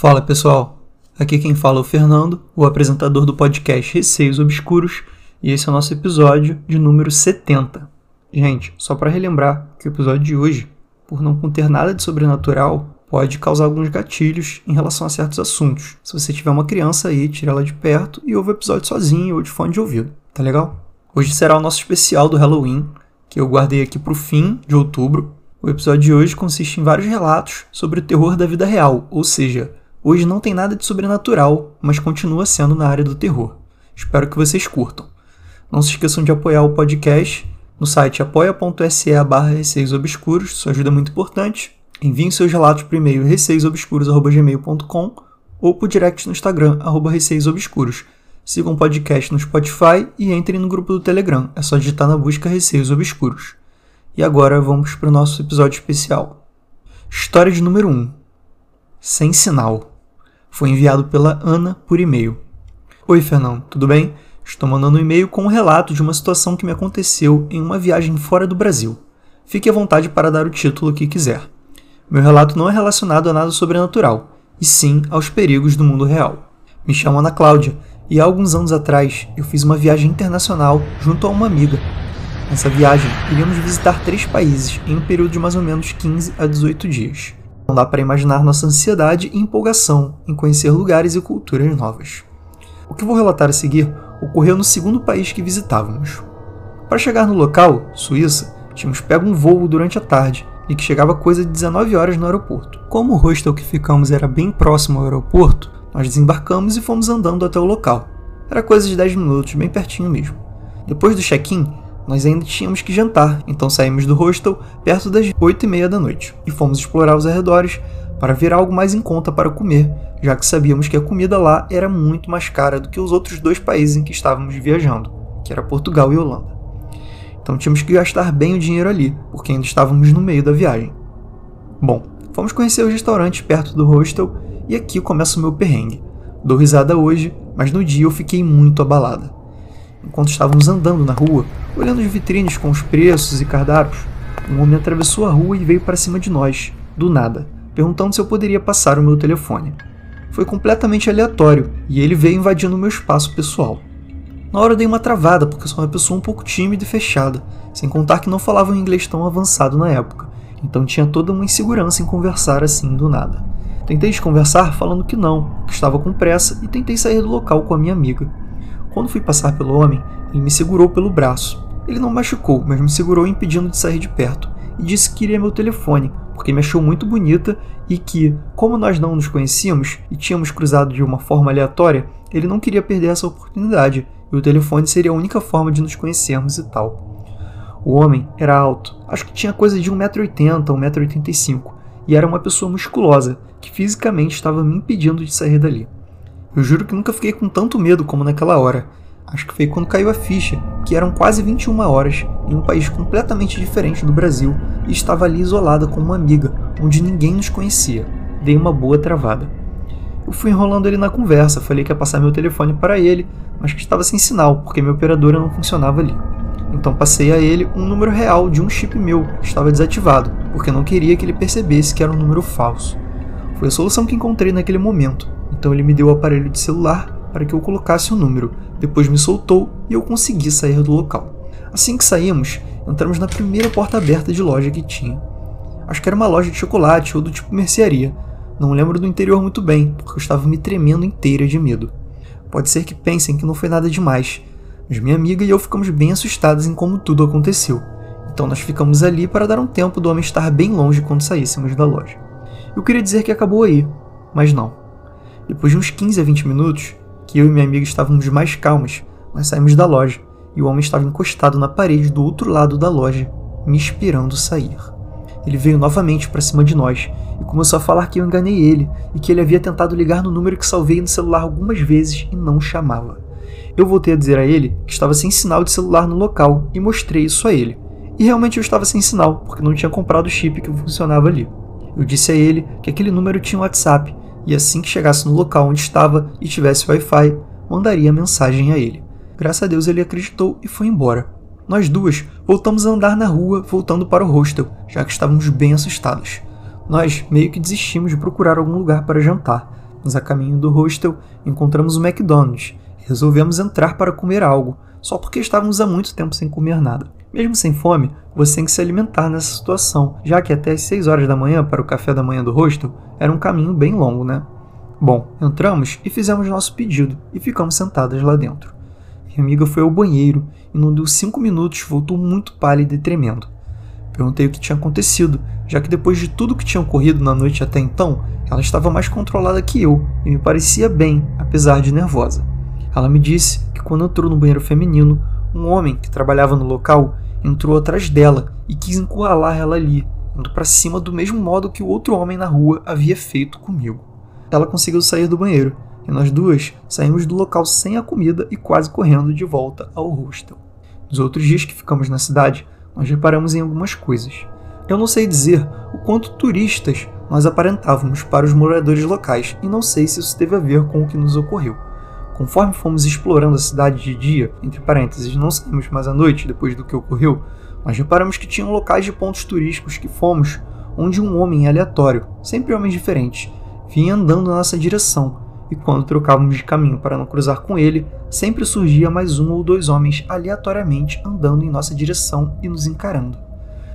Fala pessoal, aqui quem fala é o Fernando, o apresentador do podcast Receios Obscuros, e esse é o nosso episódio de número 70. Gente, só para relembrar que o episódio de hoje, por não conter nada de sobrenatural, pode causar alguns gatilhos em relação a certos assuntos. Se você tiver uma criança aí, tira ela de perto e ouve o episódio sozinho ou de fone de ouvido, tá legal? Hoje será o nosso especial do Halloween, que eu guardei aqui pro fim de outubro. O episódio de hoje consiste em vários relatos sobre o terror da vida real, ou seja, hoje não tem nada de sobrenatural, mas continua sendo na área do terror. Espero que vocês curtam. Não se esqueçam de apoiar o podcast no site apoia.se barra receios obscuros, isso ajuda muito importante. Enviem seus relatos por e-mail receiosobscuros.gmail.com ou por direct no Instagram, arroba receiosobscuros. Sigam o podcast no Spotify e entrem no grupo do Telegram. É só digitar na busca Receios Obscuros. E agora vamos para o nosso episódio especial. História de número 1. Sem sinal. Foi enviado pela Ana por e-mail. Oi, Fernando, tudo bem? Estou mandando um e-mail com um relato de uma situação que me aconteceu em uma viagem fora do Brasil. Fique à vontade para dar o título que quiser. Meu relato não é relacionado a nada sobrenatural, e sim aos perigos do mundo real. Me chamo Ana Cláudia, e há alguns anos atrás eu fiz uma viagem internacional junto a uma amiga. Nessa viagem, iríamos visitar três países em um período de mais ou menos 15 a 18 dias. Não dá para imaginar nossa ansiedade e empolgação em conhecer lugares e culturas novas. O que vou relatar a seguir ocorreu no segundo país que visitávamos. Para chegar no local, Suíça, tínhamos pego um voo durante a tarde e que chegava coisa de 19 horas no aeroporto. Como o hostel que ficamos era bem próximo ao aeroporto, nós desembarcamos e fomos andando até o local. Era coisa de 10 minutos, bem pertinho mesmo. Depois do check-in, nós ainda tínhamos que jantar, então saímos do hostel perto das 8 e meia da noite e fomos explorar os arredores para ver algo mais em conta para comer, já que sabíamos que a comida lá era muito mais cara do que os outros dois países em que estávamos viajando, que era Portugal e Holanda. Então tínhamos que gastar bem o dinheiro ali, porque ainda estávamos no meio da viagem. Bom, fomos conhecer os restaurantes perto do hostel e aqui começa o meu perrengue. Dou risada hoje, mas no dia eu fiquei muito abalada. Enquanto estávamos andando na rua, olhando as vitrines com os preços e cardápios, um homem atravessou a rua e veio para cima de nós, do nada, perguntando se eu poderia passar o meu telefone. Foi completamente aleatório e ele veio invadindo o meu espaço pessoal. Na hora eu dei uma travada, porque sou uma pessoa um pouco tímida e fechada, sem contar que não falava um inglês tão avançado na época, então tinha toda uma insegurança em conversar assim do nada. Tentei desconversar falando que não, que estava com pressa e tentei sair do local com a minha amiga. Quando fui passar pelo homem, ele me segurou pelo braço. Ele não machucou, mas me segurou impedindo de sair de perto e disse que queria meu telefone, porque me achou muito bonita e que, como nós não nos conhecíamos e tínhamos cruzado de uma forma aleatória, ele não queria perder essa oportunidade e o telefone seria a única forma de nos conhecermos e tal. O homem era alto, acho que tinha coisa de 1,80m, 1,85m, e era uma pessoa musculosa, que fisicamente estava me impedindo de sair dali. Eu juro que nunca fiquei com tanto medo como naquela hora. Acho que foi quando caiu a ficha, que eram quase 21 horas, em um país completamente diferente do Brasil, e estava ali isolada com uma amiga, onde ninguém nos conhecia. Dei uma boa travada. Eu fui enrolando ele na conversa, falei que ia passar meu telefone para ele, mas que estava sem sinal, porque minha operadora não funcionava ali. Então passei a ele um número real de um chip meu, que estava desativado, porque não queria que ele percebesse que era um número falso. Foi a solução que encontrei naquele momento, então ele me deu o aparelho de celular para que eu colocasse o número, depois me soltou e eu consegui sair do local. Assim que saímos, entramos na primeira porta aberta de loja que tinha. Acho que era uma loja de chocolate ou do tipo mercearia, não lembro do interior muito bem, porque eu estava me tremendo inteira de medo. Pode ser que pensem que não foi nada demais, mas minha amiga e eu ficamos bem assustados em como tudo aconteceu. Então nós ficamos ali para dar um tempo do homem estar bem longe quando saíssemos da loja. Eu queria dizer que acabou aí, mas não. Depois de uns 15 a 20 minutos, que eu e minha amiga estávamos mais calmas, nós saímos da loja e o homem estava encostado na parede do outro lado da loja, me esperando sair. Ele veio novamente para cima de nós e começou a falar que eu enganei ele e que ele havia tentado ligar no número que salvei no celular algumas vezes e não chamava. Eu voltei a dizer a ele que estava sem sinal de celular no local e mostrei isso a ele. E realmente eu estava sem sinal, porque não tinha comprado o chip que funcionava ali. Eu disse a ele que aquele número tinha WhatsApp e assim que chegasse no local onde estava e tivesse Wi-Fi, mandaria mensagem a ele. Graças a Deus ele acreditou e foi embora. Nós duas voltamos a andar na rua, voltando para o hostel, já que estávamos bem assustados. Nós meio que desistimos de procurar algum lugar para jantar, Mas a caminho do hostel, encontramos o McDonald's e resolvemos entrar para comer algo, só porque estávamos há muito tempo sem comer nada. Mesmo sem fome, você tem que se alimentar nessa situação, já que até as 6 horas da manhã para o café da manhã do hostel era um caminho bem longo, né? Bom, entramos e fizemos nosso pedido e ficamos sentadas lá dentro. Minha amiga foi ao banheiro e não deu cinco minutos voltou muito pálida e tremendo. Perguntei o que tinha acontecido, já que depois de tudo que tinha ocorrido na noite até então, ela estava mais controlada que eu e me parecia bem, apesar de nervosa. Ela me disse que quando entrou no banheiro feminino, um homem que trabalhava no local entrou atrás dela e quis encurralar ela ali, indo para cima do mesmo modo que o outro homem na rua havia feito comigo. Ela conseguiu sair do banheiro e nós duas saímos do local sem a comida e quase correndo de volta ao hostel. Nos outros dias que ficamos na cidade, nós reparamos em algumas coisas. Eu não sei dizer o quanto turistas nós aparentávamos para os moradores locais e não sei se isso teve a ver com o que nos ocorreu. Conforme fomos explorando a cidade de dia, entre parênteses, não saímos mais à noite depois do que ocorreu, nós reparamos que tinham locais de pontos turísticos que fomos onde um homem aleatório, sempre homens diferentes, vinha andando na nossa direção, e quando trocávamos de caminho para não cruzar com ele, sempre surgia mais um ou dois homens aleatoriamente andando em nossa direção e nos encarando.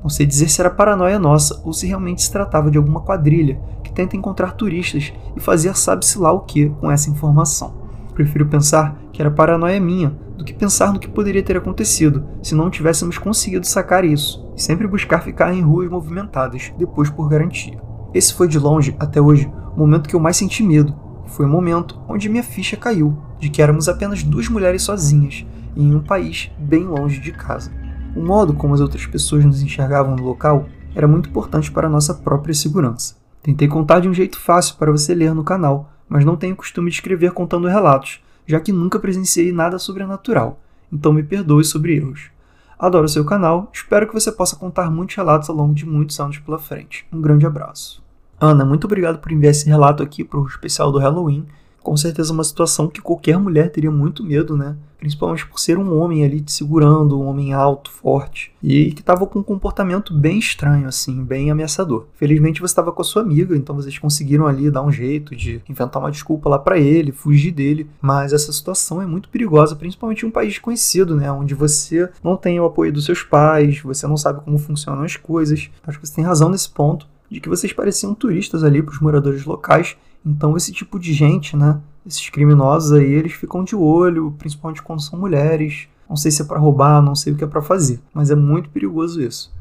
Não sei dizer se era paranoia nossa ou se realmente se tratava de alguma quadrilha que tenta encontrar turistas e fazer sabe-se lá o que com essa informação. Prefiro pensar que era paranoia minha do que pensar no que poderia ter acontecido se não tivéssemos conseguido sacar isso, e sempre buscar ficar em ruas movimentadas, depois por garantia. Esse foi de longe, até hoje, o momento que eu mais senti medo. Foi o momento onde minha ficha caiu de que éramos apenas duas mulheres sozinhas e em um país bem longe de casa. O modo como as outras pessoas nos enxergavam no local era muito importante para a nossa própria segurança. Tentei contar de um jeito fácil para você ler no canal, mas não tenho costume de escrever contando relatos, já que nunca presenciei nada sobrenatural, então me perdoe sobre erros. Adoro seu canal, espero que você possa contar muitos relatos ao longo de muitos anos pela frente. Um grande abraço. Ana, muito obrigado por enviar esse relato aqui para o especial do Halloween com certeza uma situação que qualquer mulher teria muito medo, né? Principalmente por ser um homem ali te segurando, um homem alto, forte, e que estava com um comportamento bem estranho, assim, bem ameaçador. Felizmente você estava com a sua amiga, então vocês conseguiram ali dar um jeito de inventar uma desculpa lá para ele, fugir dele, mas essa situação é muito perigosa, principalmente em um país desconhecido, né? Onde você não tem o apoio dos seus pais, você não sabe como funcionam as coisas. Acho que você tem razão nesse ponto de que vocês pareciam turistas ali para os moradores locais então esse tipo de gente, né, esses criminosos aí, eles ficam de olho, principalmente quando são mulheres. Não sei se é para roubar, não sei o que é para fazer, mas é muito perigoso isso.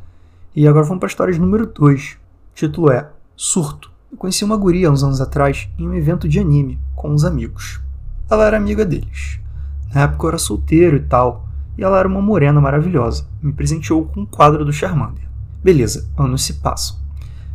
E agora vamos para a história número 2. O título é Surto. Eu conheci uma guria uns anos atrás em um evento de anime com uns amigos. Ela era amiga deles. Na época eu era solteiro e tal, e ela era uma morena maravilhosa. Me presenteou com um quadro do Charmander. Beleza, anos se passam.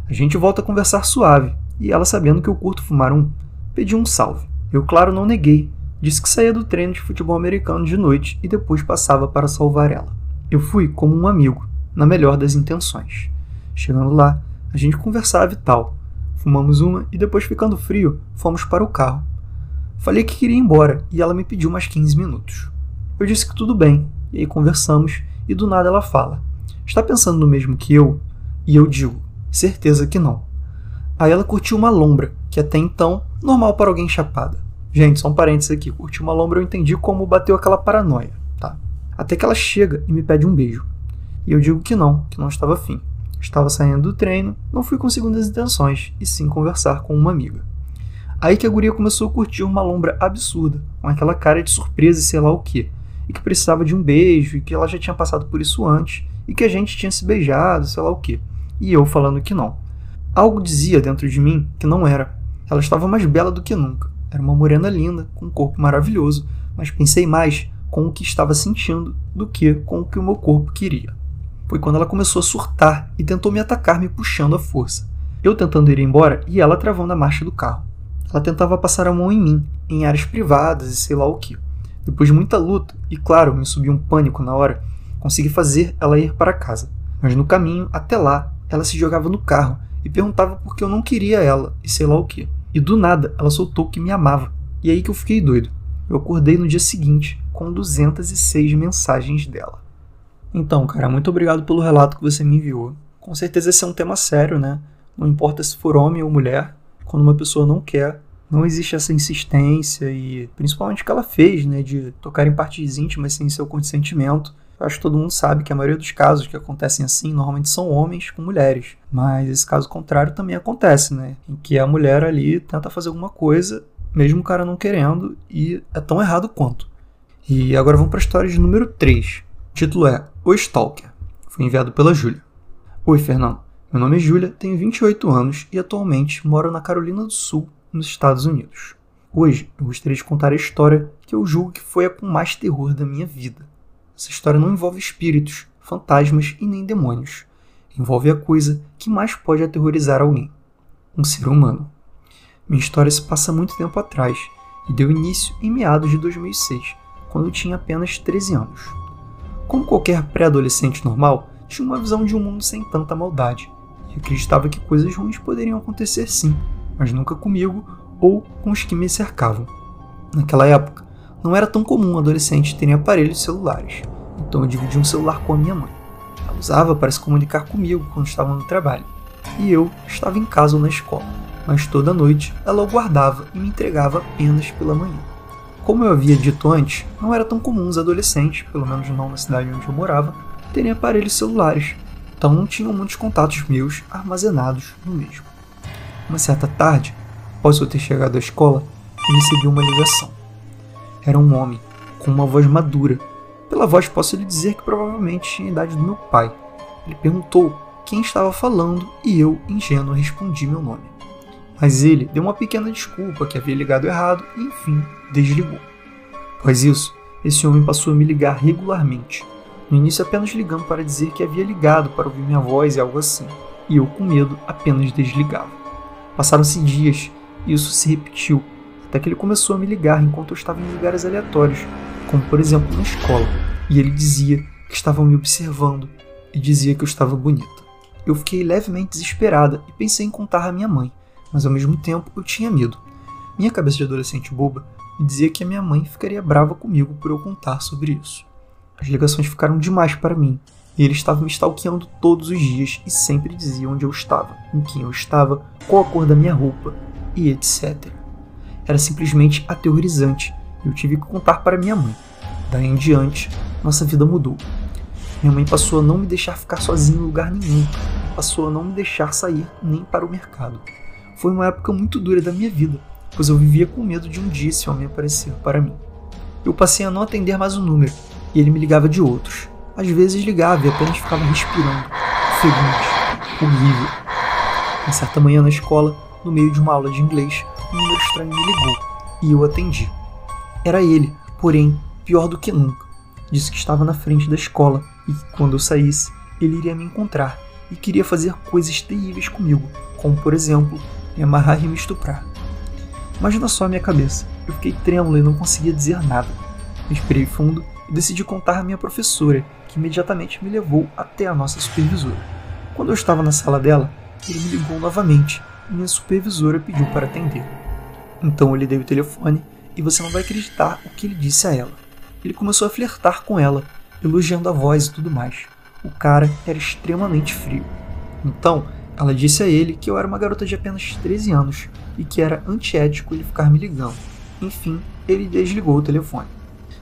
A gente volta a conversar suave, e ela, sabendo que eu curto fumar um, pediu um salve. Eu, claro, não neguei. Disse que saía do treino de futebol americano de noite e depois passava para salvar ela. Eu fui como um amigo, na melhor das intenções. Chegando lá, a gente conversava e tal. Fumamos uma e depois, ficando frio, fomos para o carro. Falei que queria ir embora e ela me pediu mais 15 minutos. Eu disse que tudo bem, e aí conversamos, e do nada ela fala: Está pensando no mesmo que eu? E eu digo: Certeza que não. Aí ela curtiu uma lombra, que até então, normal para alguém chapada. Gente, só um parênteses aqui, curtiu uma lombra eu entendi como bateu aquela paranoia, tá? Até que ela chega e me pede um beijo. E eu digo que não, que não estava afim. Estava saindo do treino, não fui com segundas intenções, e sim conversar com uma amiga. Aí que a guria começou a curtir uma lombra absurda, com aquela cara de surpresa e sei lá o que, e que precisava de um beijo, e que ela já tinha passado por isso antes, e que a gente tinha se beijado, sei lá o que. E eu falando que não. Algo dizia dentro de mim que não era. Ela estava mais bela do que nunca. Era uma morena linda, com um corpo maravilhoso, mas pensei mais com o que estava sentindo do que com o que o meu corpo queria. Foi quando ela começou a surtar e tentou me atacar, me puxando à força. Eu tentando ir embora e ela travando a marcha do carro. Ela tentava passar a mão em mim, em áreas privadas e sei lá o que. Depois de muita luta, e claro, me subiu um pânico na hora, consegui fazer ela ir para casa. Mas no caminho, até lá, ela se jogava no carro e perguntava por que eu não queria ela e sei lá o que. E do nada ela soltou que me amava. E aí que eu fiquei doido. Eu acordei no dia seguinte com 206 mensagens dela. Então, cara, muito obrigado pelo relato que você me enviou. Com certeza esse é um tema sério, né? Não importa se for homem ou mulher, quando uma pessoa não quer não existe essa insistência e principalmente o que ela fez, né, de tocar em partes íntimas sem seu consentimento. Acho que todo mundo sabe que a maioria dos casos que acontecem assim normalmente são homens com mulheres, mas esse caso contrário também acontece, né, em que a mulher ali tenta fazer alguma coisa, mesmo o cara não querendo, e é tão errado quanto. E agora vamos para a história de número 3. O título é O Stalker. Foi enviado pela Júlia. Oi, Fernando. Meu nome é Júlia, tenho 28 anos e atualmente moro na Carolina do Sul, nos Estados Unidos. Hoje eu gostaria de contar a história que eu julgo que foi a com mais terror da minha vida. Essa história não envolve espíritos, fantasmas e nem demônios. Envolve a coisa que mais pode aterrorizar alguém: um ser humano. Minha história se passa muito tempo atrás e deu início em meados de 2006, quando eu tinha apenas 13 anos. Como qualquer pré-adolescente normal, tinha uma visão de um mundo sem tanta maldade e acreditava que coisas ruins poderiam acontecer sim, mas nunca comigo ou com os que me cercavam. Naquela época, não era tão comum adolescentes terem aparelhos celulares, então eu dividi um celular com a minha mãe. Ela usava para se comunicar comigo quando estava no trabalho, e eu estava em casa ou na escola, mas toda noite ela o guardava e me entregava apenas pela manhã. Como eu havia dito antes, não era tão comum os adolescentes, pelo menos não na cidade onde eu morava, terem aparelhos celulares, então não tinham muitos contatos meus armazenados no mesmo. Uma certa tarde, após eu ter chegado à escola, eu recebi uma ligação. Era um homem, com uma voz madura. Pela voz posso lhe dizer que provavelmente tinha a idade do meu pai. Ele perguntou quem estava falando e eu, ingênuo, respondi meu nome. Mas ele deu uma pequena desculpa que havia ligado errado e, enfim, desligou. Após isso, esse homem passou a me ligar regularmente. No início apenas ligando para dizer que havia ligado para ouvir minha voz e algo assim, e eu, com medo, apenas desligava. Passaram-se dias e isso se repetiu, até que ele começou a me ligar enquanto eu estava em lugares aleatórios, como por exemplo na escola, e ele dizia que estava me observando e dizia que eu estava bonita. Eu fiquei levemente desesperada e pensei em contar à minha mãe, mas ao mesmo tempo eu tinha medo. Minha cabeça de adolescente boba me dizia que a minha mãe ficaria brava comigo por eu contar sobre isso. As ligações ficaram demais para mim e ele estava me stalkeando todos os dias e sempre dizia onde eu estava, com quem eu estava, qual a cor da minha roupa e etc. Era simplesmente aterrorizante e eu tive que contar para minha mãe. Daí em diante, nossa vida mudou. Minha mãe passou a não me deixar ficar sozinha em lugar nenhum, passou a não me deixar sair nem para o mercado. Foi uma época muito dura da minha vida, pois eu vivia com medo de um dia esse homem aparecer para mim. Eu passei a não atender mais o número e ele me ligava de outros às vezes ligava e apenas ficava respirando. Ofegante. Horrível. Uma certa manhã na escola, no meio de uma aula de inglês, um número estranho me ligou e eu atendi. Era ele, porém, pior do que nunca. Disse que estava na frente da escola e que quando eu saísse, ele iria me encontrar e queria fazer coisas terríveis comigo, como por exemplo, me amarrar e me estuprar. Imagina só a minha cabeça. Eu fiquei trêmulo e não conseguia dizer nada. Respirei fundo e decidi contar à minha professora, que imediatamente me levou até a nossa supervisora. Quando eu estava na sala dela, ele me ligou novamente e minha supervisora pediu para atender. Então eu lhe dei o telefone e você não vai acreditar o que ele disse a ela. Ele começou a flertar com ela, elogiando a voz e tudo mais. O cara era extremamente frio. Então, ela disse a ele que eu era uma garota de apenas 13 anos e que era antiético ele ficar me ligando. Enfim, ele desligou o telefone.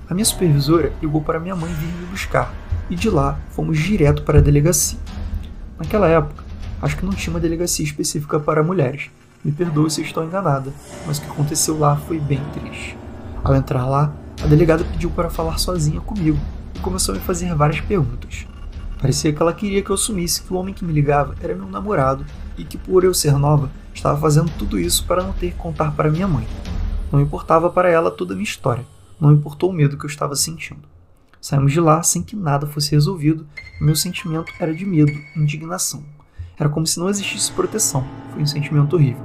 A minha supervisora ligou para minha mãe vir me buscar e de lá fomos direto para a delegacia. Naquela época, acho que não tinha uma delegacia específica para mulheres. Me perdoe se estou enganada, mas o que aconteceu lá foi bem triste. Ao entrar lá, a delegada pediu para falar sozinha comigo e começou a me fazer várias perguntas. Parecia que ela queria que eu assumisse que o homem que me ligava era meu namorado e que, por eu ser nova, estava fazendo tudo isso para não ter que contar para minha mãe. Não importava para ela toda a minha história, não importou o medo que eu estava sentindo. Saímos de lá sem que nada fosse resolvido e meu sentimento era de medo, indignação. Era como se não existisse proteção. Foi um sentimento horrível.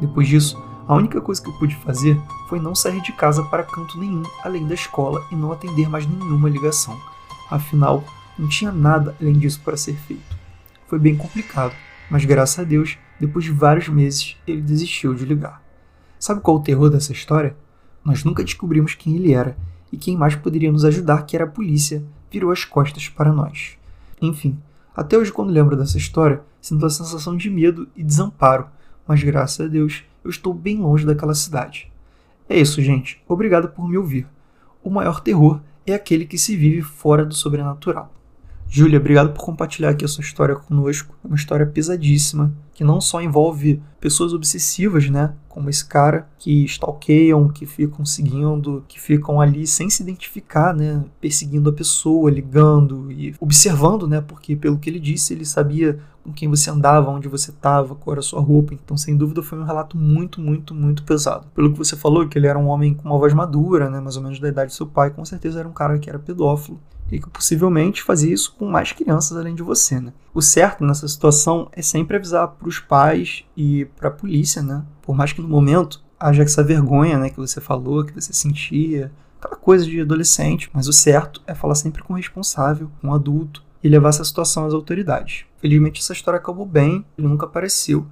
Depois disso, a única coisa que eu pude fazer foi não sair de casa para canto nenhum além da escola e não atender mais nenhuma ligação. Afinal, não tinha nada além disso para ser feito. Foi bem complicado, mas graças a Deus, depois de vários meses, ele desistiu de ligar. Sabe qual é o terror dessa história? Nós nunca descobrimos quem ele era e quem mais poderia nos ajudar, que era a polícia, virou as costas para nós. Enfim, até hoje, quando lembro dessa história, sinto a sensação de medo e desamparo, mas graças a Deus eu estou bem longe daquela cidade. É isso, gente. Obrigado por me ouvir. O maior terror é aquele que se vive fora do sobrenatural. Júlia, obrigado por compartilhar aqui a sua história conosco. É uma história pesadíssima, que não só envolve pessoas obsessivas, né? Como esse cara, que stalkeiam, que ficam seguindo, que ficam ali sem se identificar, né? Perseguindo a pessoa, ligando e observando, né? Porque, pelo que ele disse, ele sabia com quem você andava, onde você estava, qual era a sua roupa. Então, sem dúvida, foi um relato muito, muito, muito pesado. Pelo que você falou, que ele era um homem com uma voz madura, né? Mais ou menos da idade do seu pai, com certeza era um cara que era pedófilo e que possivelmente fazia isso com mais crianças além de você, né? O certo nessa situação é sempre avisar para os pais e para a polícia, né? Por mais que no momento haja essa vergonha, né, que você falou, que você sentia, aquela coisa de adolescente, mas o certo é falar sempre com o responsável, com o adulto e levar essa situação às autoridades. Felizmente essa história acabou bem, ele nunca apareceu.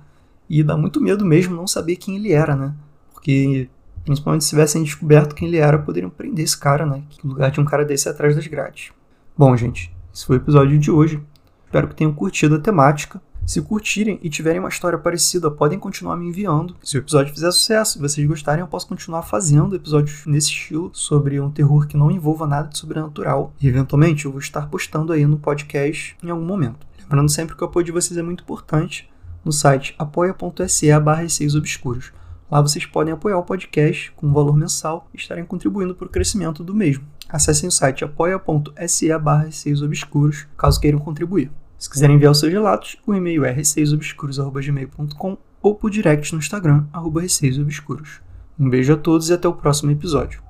E dá muito medo mesmo não saber quem ele era, né? Porque Principalmente se tivessem descoberto quem ele era, poderiam prender esse cara, né? Que lugar de um cara desse é atrás das grades. Bom, gente, esse foi o episódio de hoje. Espero que tenham curtido a temática. Se curtirem e tiverem uma história parecida, podem continuar me enviando. Se o episódio fizer sucesso e vocês gostarem, eu posso continuar fazendo episódios nesse estilo sobre um terror que não envolva nada de sobrenatural. E eventualmente eu vou estar postando aí no podcast em algum momento. Lembrando sempre que o apoio de vocês é muito importante no site apoia.se barra obscuros. Lá vocês podem apoiar o podcast com um valor mensal e estarem contribuindo para o crescimento do mesmo. Acessem o site apoia.se barra obscuros caso queiram contribuir. Se quiserem enviar os seus relatos, o e-mail é receiosobscuros.gmail.com ou por direct no Instagram, arroba receiosobscuros. Um beijo a todos e até o próximo episódio.